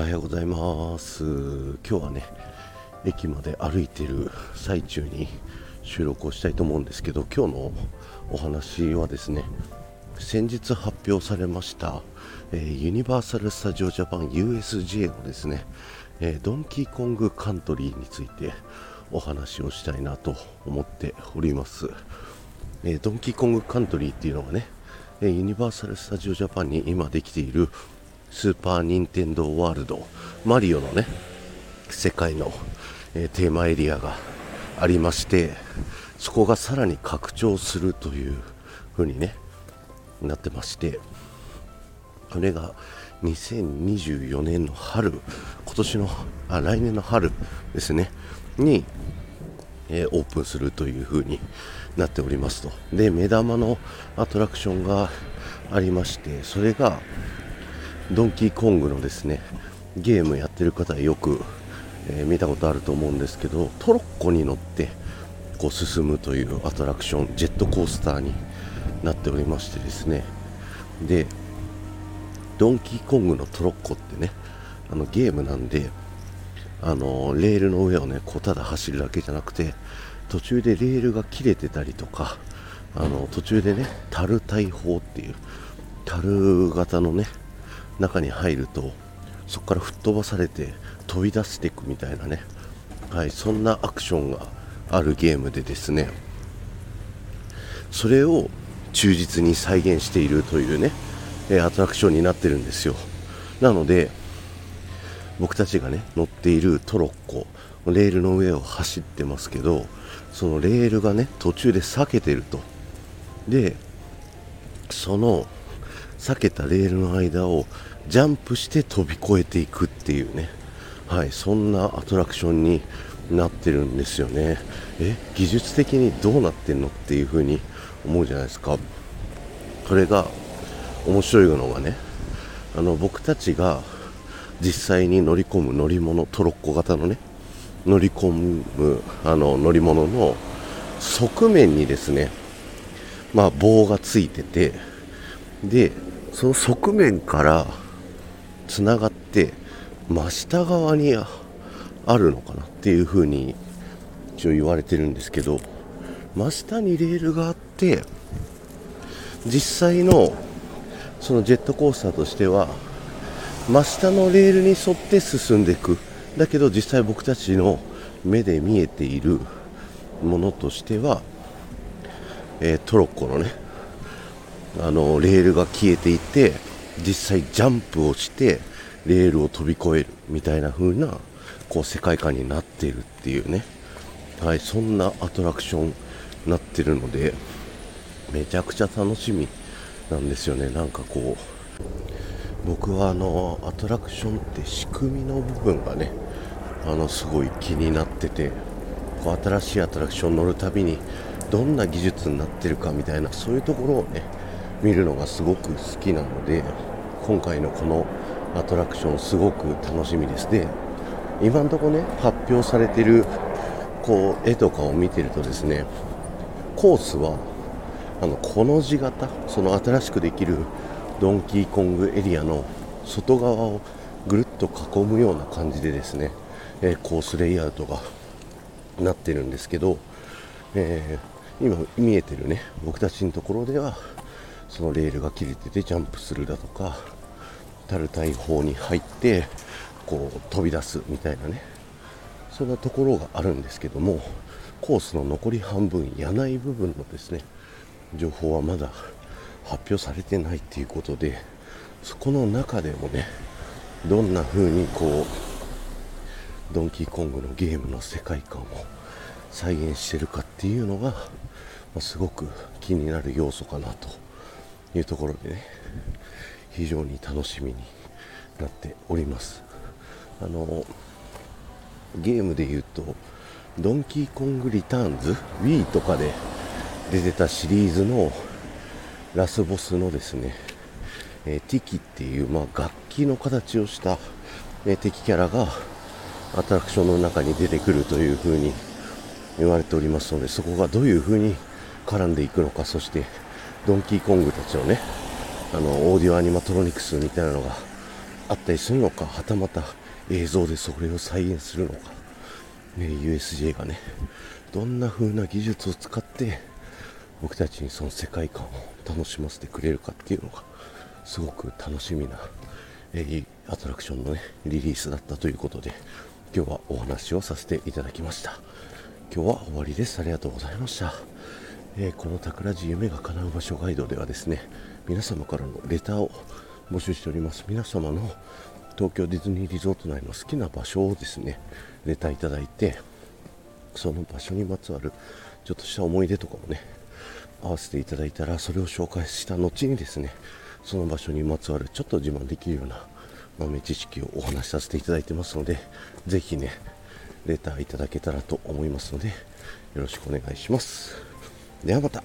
はようございます。今日はね駅まで歩いてる最中に収録をしたいと思うんですけど今日のお話はですね先日発表されました、えー、ユニバーサル・スタジオ・ジャパン USJ のですね、えー、ドンキーコング・カントリーについてお話をしたいなと思っております、えー、ドンキーコング・カントリーっていうのがねユニバーサル・スタジオ・ジャパンに今できているスーパー・ニンテンドー・ワールド。マリオのね世界の、えー、テーマエリアがありましてそこがさらに拡張するという風にねなってましてこれが2024年の春今年のあ来年の春ですねに、えー、オープンするという風になっておりますと。で目玉のアトラクションがありましてそれがドンキーコングのですねゲームやってる方はよく、えー、見たことあると思うんですけどトロッコに乗ってこう進むというアトラクションジェットコースターになっておりましてですね。でドンキーコングのトロッコってねあのゲームなんであのレールの上をねこうただ走るだけじゃなくて途中でレールが切れてたりとかあの途中でね樽大砲っていう樽型のね中に入るとそこから吹っ飛ばされて飛び出していくみたいなね、はい、そんなアクションがあるゲームでですね。それを忠実に再現しているというねアトラクションになってるんですよ。なので僕たちがね乗っているトロッコレールの上を走ってますけどそのレールがね途中で裂けてると。でその避けたレールの間をジャンプして飛び越えていくっていうね、はい、そんなアトラクションになってるんですよね。え技術的にどうなってんのっていう風に思うじゃないですか。これが面白いのがねあの僕たちが実際に乗り込む乗り物トロッコ型のね乗り込むあの乗り物の側面にですねまあ棒がついててでその側面からつながって真下側にあるのかなっていう風に一応言われてるんですけど真下にレールがあって実際のそのジェットコースターとしては真下のレールに沿って進んでいく。だけど実際僕たちの目で見えているものとしては、えー、トロッコのねあのレールが消えていて実際ジャンプをしてレールを飛び越えるみたいな風なこう世界観になっているっていうね、はい、そんなアトラクションになってるのでめちゃくちゃ楽しみなんですよね。なんかこう僕はあのアトラクションって仕組みの部分がねあのすごい気になっててこう新しいアトラクション乗るたびにどんな技術になってるかみたいなそういうところをね見るのがすごく好きなので今回のこのアトラクションすごく楽しみです。で今のところね発表されてるこう絵とかを見てるとですねコースはあのこの字型その新しくできるドンキーコングエリアの外側をぐるっと囲むような感じでですね、えー、コースレイアウトがなってるんですけど、えー、今見えてるね僕たちのところではそのレールが切れててジャンプするだとか樽大砲に入ってこう飛び出すみたいなね。そんなところがあるんですけどもコースの残り半分やない部分のですね情報はまだ発表されてないっていうことでそこの中でもねどんな風にこうドンキーコングのゲームの世界観を再現してるかっていうのが、まあ、すごく気になる要素かなというところでね非常に楽しみになっております。あのゲームで言うとドンキーコングリターンズ Wii とかで出てたシリーズのラスボスのですね、えー、ティキっていう、まあ、楽器の形をした、えー、敵キャラがアトラクションの中に出てくるという風に言われておりますのでそこがどういう風に絡んでいくのかそしてドンキーコングたちのねあのオーディオアニマトロニクスみたいなのがあったりするのかはたまた映像でそれを再現するのか、ね、USJ がねどんな風な技術を使って僕たちにその世界観を楽しませてくれるかっていうのがすごく楽しみな、えー、アトラクションのねリリースだったということで今日はお話をさせていただきました。今日は終わりです。ありがとうございました、えー、この桜地夢が叶う場所ガイドではですね皆様からのレターを募集しております。皆様の東京ディズニーリゾート内の好きな場所をですねレターいただいてその場所にまつわるちょっとした思い出とかもね合わせていただいたらそれを紹介した後にですねその場所にまつわるちょっと自慢できるような豆知識をお話しさせていただいてますのでぜひねレターいただけたらと思いますのでよろしくお願いします。ではまた。